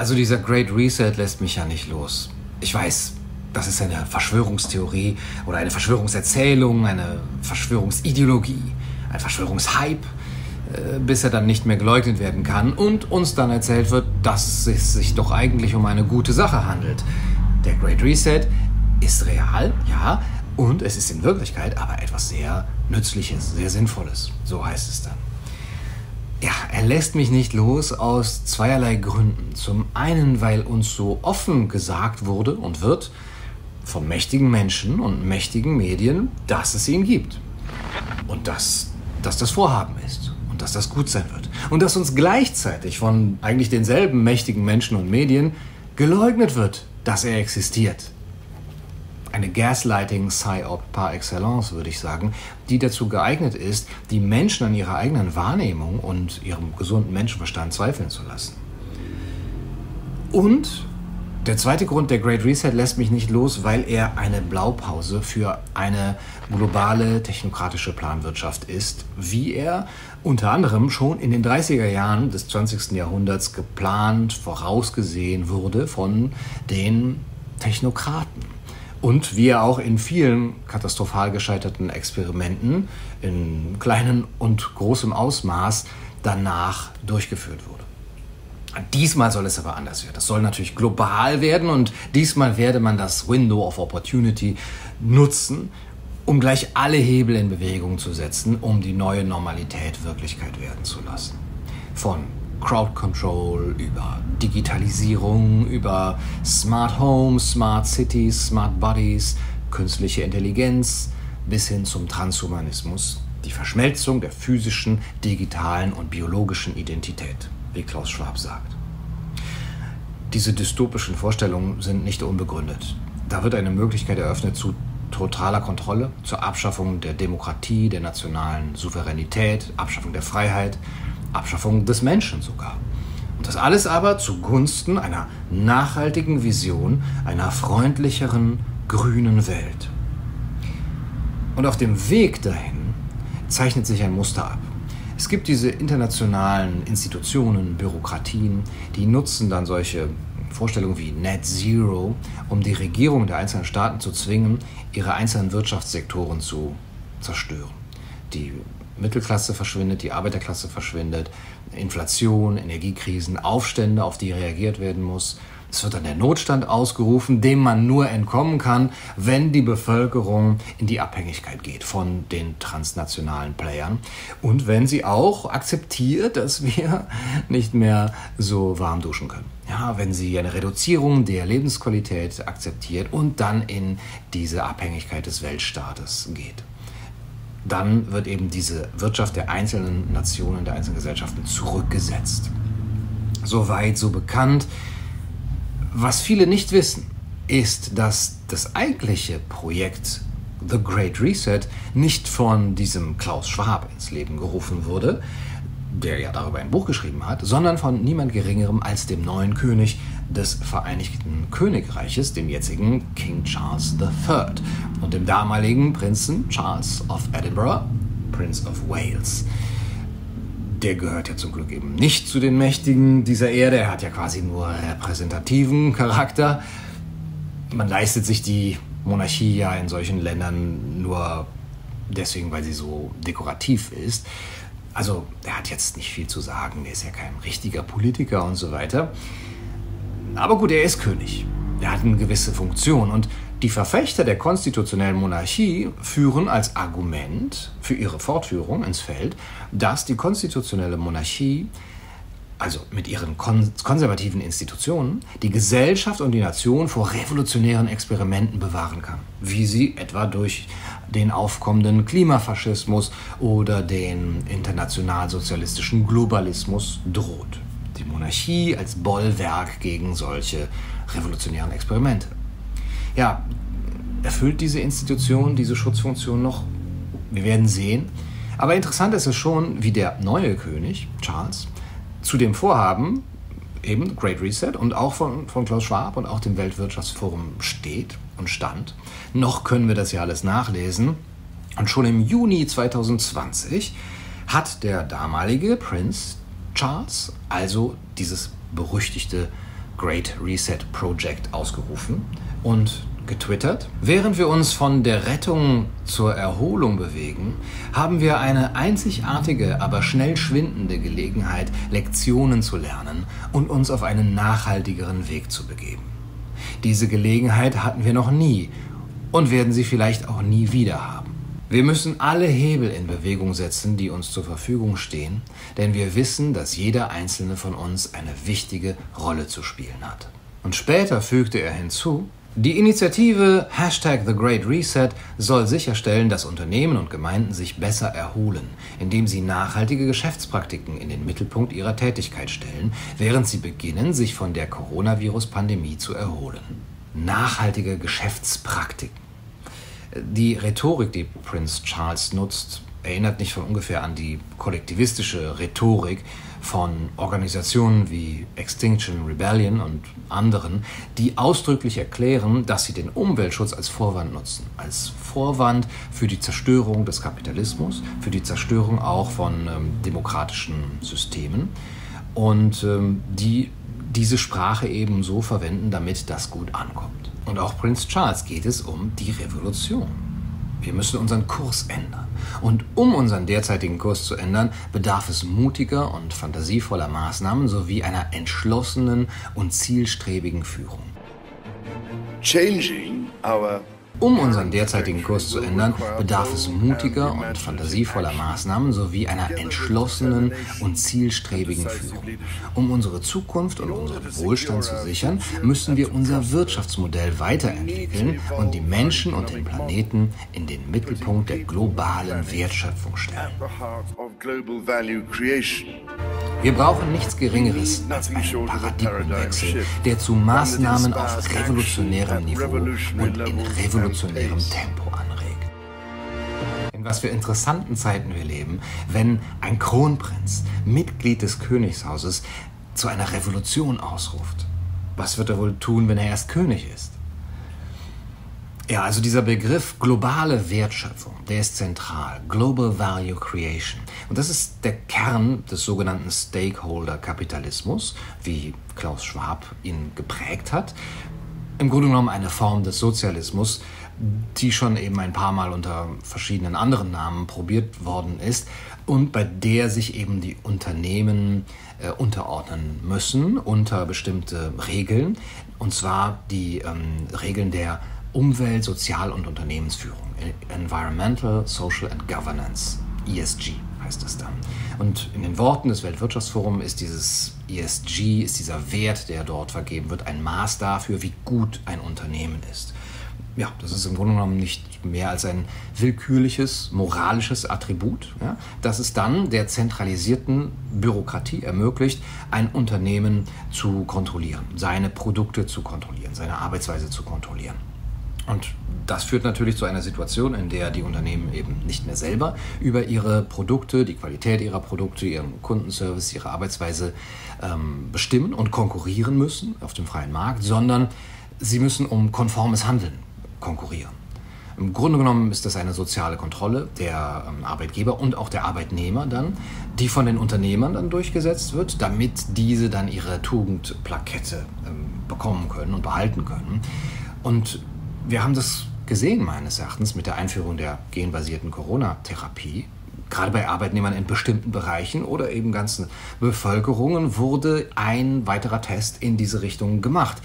Also dieser Great Reset lässt mich ja nicht los. Ich weiß, das ist eine Verschwörungstheorie oder eine Verschwörungserzählung, eine Verschwörungsideologie, ein Verschwörungshype, äh, bis er dann nicht mehr geleugnet werden kann und uns dann erzählt wird, dass es sich doch eigentlich um eine gute Sache handelt. Der Great Reset ist real, ja, und es ist in Wirklichkeit aber etwas sehr Nützliches, sehr Sinnvolles. So heißt es dann. Ja, er lässt mich nicht los aus zweierlei Gründen. Zum einen, weil uns so offen gesagt wurde und wird von mächtigen Menschen und mächtigen Medien, dass es ihn gibt. Und dass, dass das Vorhaben ist und dass das gut sein wird. Und dass uns gleichzeitig von eigentlich denselben mächtigen Menschen und Medien geleugnet wird, dass er existiert eine Gaslighting-Psyop par excellence, würde ich sagen, die dazu geeignet ist, die Menschen an ihrer eigenen Wahrnehmung und ihrem gesunden Menschenverstand zweifeln zu lassen. Und der zweite Grund, der Great Reset lässt mich nicht los, weil er eine Blaupause für eine globale technokratische Planwirtschaft ist, wie er unter anderem schon in den 30er Jahren des 20. Jahrhunderts geplant, vorausgesehen wurde von den Technokraten. Und wie er auch in vielen katastrophal gescheiterten Experimenten in kleinem und großem Ausmaß danach durchgeführt wurde. Diesmal soll es aber anders werden. Das soll natürlich global werden und diesmal werde man das Window of Opportunity nutzen, um gleich alle Hebel in Bewegung zu setzen, um die neue Normalität Wirklichkeit werden zu lassen. Von Crowd Control, über Digitalisierung, über Smart Homes, Smart Cities, Smart Bodies, künstliche Intelligenz bis hin zum Transhumanismus, die Verschmelzung der physischen, digitalen und biologischen Identität, wie Klaus Schwab sagt. Diese dystopischen Vorstellungen sind nicht unbegründet. Da wird eine Möglichkeit eröffnet zu totaler Kontrolle, zur Abschaffung der Demokratie, der nationalen Souveränität, Abschaffung der Freiheit, Abschaffung des Menschen sogar. Und das alles aber zugunsten einer nachhaltigen Vision einer freundlicheren, grünen Welt. Und auf dem Weg dahin zeichnet sich ein Muster ab. Es gibt diese internationalen Institutionen, Bürokratien, die nutzen dann solche Vorstellungen wie Net Zero, um die Regierung der einzelnen Staaten zu zwingen, ihre einzelnen Wirtschaftssektoren zu zerstören. Die Mittelklasse verschwindet, die Arbeiterklasse verschwindet, Inflation, Energiekrisen, Aufstände, auf die reagiert werden muss. Es wird dann der Notstand ausgerufen, dem man nur entkommen kann, wenn die Bevölkerung in die Abhängigkeit geht von den transnationalen Playern und wenn sie auch akzeptiert, dass wir nicht mehr so warm duschen können. Ja, wenn sie eine Reduzierung der Lebensqualität akzeptiert und dann in diese Abhängigkeit des Weltstaates geht dann wird eben diese Wirtschaft der einzelnen Nationen, der einzelnen Gesellschaften zurückgesetzt. Soweit, so bekannt. Was viele nicht wissen, ist, dass das eigentliche Projekt The Great Reset nicht von diesem Klaus Schwab ins Leben gerufen wurde, der ja darüber ein Buch geschrieben hat, sondern von niemand Geringerem als dem neuen König des Vereinigten Königreiches, dem jetzigen King Charles III und dem damaligen Prinzen Charles of Edinburgh, Prince of Wales. Der gehört ja zum Glück eben nicht zu den Mächtigen dieser Erde, er hat ja quasi nur repräsentativen Charakter. Man leistet sich die Monarchie ja in solchen Ländern nur deswegen, weil sie so dekorativ ist. Also er hat jetzt nicht viel zu sagen, er ist ja kein richtiger Politiker und so weiter. Aber gut, er ist König. Er hat eine gewisse Funktion. Und die Verfechter der konstitutionellen Monarchie führen als Argument für ihre Fortführung ins Feld, dass die konstitutionelle Monarchie, also mit ihren kon konservativen Institutionen, die Gesellschaft und die Nation vor revolutionären Experimenten bewahren kann, wie sie etwa durch den aufkommenden Klimafaschismus oder den internationalsozialistischen Globalismus droht die Monarchie als Bollwerk gegen solche revolutionären Experimente. Ja, erfüllt diese Institution diese Schutzfunktion noch? Wir werden sehen. Aber interessant ist es schon, wie der neue König, Charles, zu dem Vorhaben, eben Great Reset und auch von, von Klaus Schwab und auch dem Weltwirtschaftsforum steht und stand. Noch können wir das ja alles nachlesen. Und schon im Juni 2020 hat der damalige Prinz Charles, also dieses berüchtigte Great Reset Project ausgerufen und getwittert. Während wir uns von der Rettung zur Erholung bewegen, haben wir eine einzigartige, aber schnell schwindende Gelegenheit, Lektionen zu lernen und uns auf einen nachhaltigeren Weg zu begeben. Diese Gelegenheit hatten wir noch nie und werden sie vielleicht auch nie wieder haben. Wir müssen alle Hebel in Bewegung setzen, die uns zur Verfügung stehen, denn wir wissen, dass jeder einzelne von uns eine wichtige Rolle zu spielen hat. Und später fügte er hinzu, die Initiative Hashtag The Great Reset soll sicherstellen, dass Unternehmen und Gemeinden sich besser erholen, indem sie nachhaltige Geschäftspraktiken in den Mittelpunkt ihrer Tätigkeit stellen, während sie beginnen, sich von der Coronavirus-Pandemie zu erholen. Nachhaltige Geschäftspraktiken. Die Rhetorik, die Prince Charles nutzt, erinnert nicht von ungefähr an die kollektivistische Rhetorik von Organisationen wie Extinction Rebellion und anderen, die ausdrücklich erklären, dass sie den Umweltschutz als Vorwand nutzen. Als Vorwand für die Zerstörung des Kapitalismus, für die Zerstörung auch von ähm, demokratischen Systemen und ähm, die diese Sprache eben so verwenden, damit das gut ankommt. Und auch Prince Charles geht es um die Revolution. Wir müssen unseren Kurs ändern. Und um unseren derzeitigen Kurs zu ändern, bedarf es mutiger und fantasievoller Maßnahmen sowie einer entschlossenen und zielstrebigen Führung. Changing our um unseren derzeitigen Kurs zu ändern, bedarf es mutiger und fantasievoller Maßnahmen sowie einer entschlossenen und zielstrebigen Führung. Um unsere Zukunft und unseren Wohlstand zu sichern, müssen wir unser Wirtschaftsmodell weiterentwickeln und die Menschen und den Planeten in den Mittelpunkt der globalen Wertschöpfung stellen. Wir brauchen nichts Geringeres als einen Paradigmenwechsel, der zu Maßnahmen auf revolutionärem Niveau und in revolutionärem Tempo anregt. In was für interessanten Zeiten wir leben, wenn ein Kronprinz, Mitglied des Königshauses, zu einer Revolution ausruft. Was wird er wohl tun, wenn er erst König ist? Ja, also dieser Begriff globale Wertschöpfung, der ist zentral. Global Value Creation. Und das ist der Kern des sogenannten Stakeholder-Kapitalismus, wie Klaus Schwab ihn geprägt hat. Im Grunde genommen eine Form des Sozialismus, die schon eben ein paar Mal unter verschiedenen anderen Namen probiert worden ist und bei der sich eben die Unternehmen äh, unterordnen müssen unter bestimmte Regeln, und zwar die ähm, Regeln der Umwelt-, Sozial- und Unternehmensführung. Environmental, Social and Governance, ESG heißt das dann. Und in den Worten des Weltwirtschaftsforums ist dieses ESG, ist dieser Wert, der dort vergeben wird, ein Maß dafür, wie gut ein Unternehmen ist. Ja, das ist im Grunde genommen nicht mehr als ein willkürliches, moralisches Attribut, ja, das es dann der zentralisierten Bürokratie ermöglicht, ein Unternehmen zu kontrollieren, seine Produkte zu kontrollieren, seine Arbeitsweise zu kontrollieren. Und das führt natürlich zu einer Situation, in der die Unternehmen eben nicht mehr selber über ihre Produkte, die Qualität ihrer Produkte, ihren Kundenservice, ihre Arbeitsweise ähm, bestimmen und konkurrieren müssen auf dem freien Markt, sondern sie müssen um konformes Handeln konkurrieren. Im Grunde genommen ist das eine soziale Kontrolle der ähm, Arbeitgeber und auch der Arbeitnehmer dann, die von den Unternehmern dann durchgesetzt wird, damit diese dann ihre Tugendplakette ähm, bekommen können und behalten können. Und wir haben das gesehen, meines Erachtens, mit der Einführung der genbasierten Corona-Therapie. Gerade bei Arbeitnehmern in bestimmten Bereichen oder eben ganzen Bevölkerungen wurde ein weiterer Test in diese Richtung gemacht.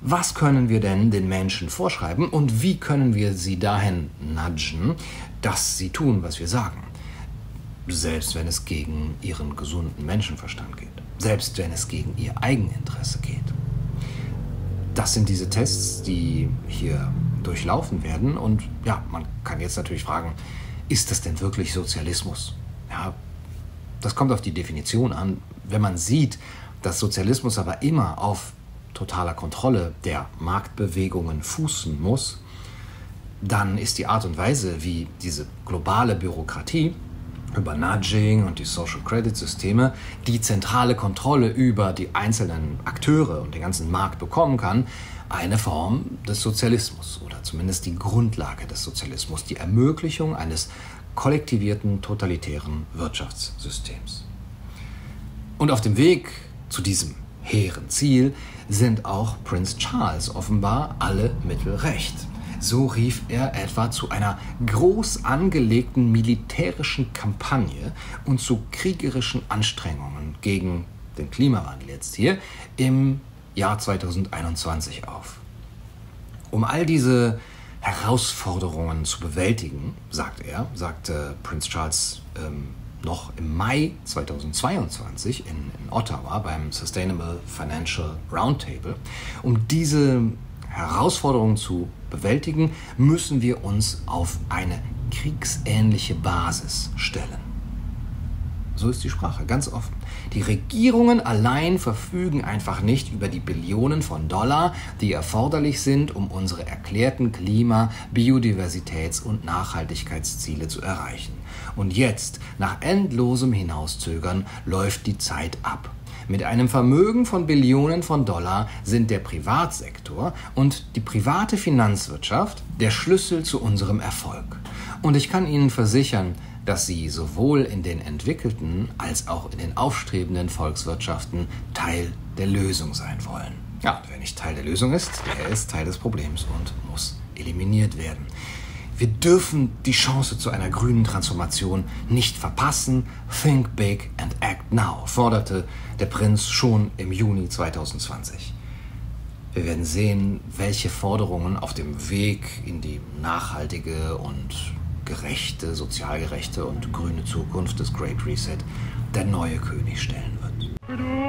Was können wir denn den Menschen vorschreiben und wie können wir sie dahin nudgen, dass sie tun, was wir sagen? Selbst wenn es gegen ihren gesunden Menschenverstand geht. Selbst wenn es gegen ihr Eigeninteresse geht das sind diese Tests, die hier durchlaufen werden. Und ja, man kann jetzt natürlich fragen, ist das denn wirklich Sozialismus? Ja, das kommt auf die Definition an. Wenn man sieht, dass Sozialismus aber immer auf totaler Kontrolle der Marktbewegungen fußen muss, dann ist die Art und Weise, wie diese globale Bürokratie über Nudging und die Social Credit Systeme die zentrale Kontrolle über die einzelnen Akteure und den ganzen Markt bekommen kann, eine Form des Sozialismus oder zumindest die Grundlage des Sozialismus, die Ermöglichung eines kollektivierten totalitären Wirtschaftssystems. Und auf dem Weg zu diesem hehren Ziel sind auch Prinz Charles offenbar alle Mittel recht. So rief er etwa zu einer groß angelegten militärischen Kampagne und zu kriegerischen Anstrengungen gegen den Klimawandel jetzt hier im Jahr 2021 auf. Um all diese Herausforderungen zu bewältigen, sagt er, sagte Prinz Charles ähm, noch im Mai 2022 in, in Ottawa beim Sustainable Financial Roundtable. Um diese Herausforderungen zu bewältigen, müssen wir uns auf eine kriegsähnliche Basis stellen. So ist die Sprache, ganz offen. Die Regierungen allein verfügen einfach nicht über die Billionen von Dollar, die erforderlich sind, um unsere erklärten Klima-, Biodiversitäts- und Nachhaltigkeitsziele zu erreichen. Und jetzt, nach endlosem Hinauszögern, läuft die Zeit ab. Mit einem Vermögen von Billionen von Dollar sind der Privatsektor und die private Finanzwirtschaft der Schlüssel zu unserem Erfolg. Und ich kann Ihnen versichern, dass sie sowohl in den entwickelten als auch in den aufstrebenden Volkswirtschaften Teil der Lösung sein wollen. Ja, wer nicht Teil der Lösung ist, der ist Teil des Problems und muss eliminiert werden. Wir dürfen die Chance zu einer grünen Transformation nicht verpassen. Think big and act now, forderte der Prinz schon im Juni 2020. Wir werden sehen, welche Forderungen auf dem Weg in die nachhaltige und gerechte, sozial gerechte und grüne Zukunft des Great Reset der neue König stellen wird.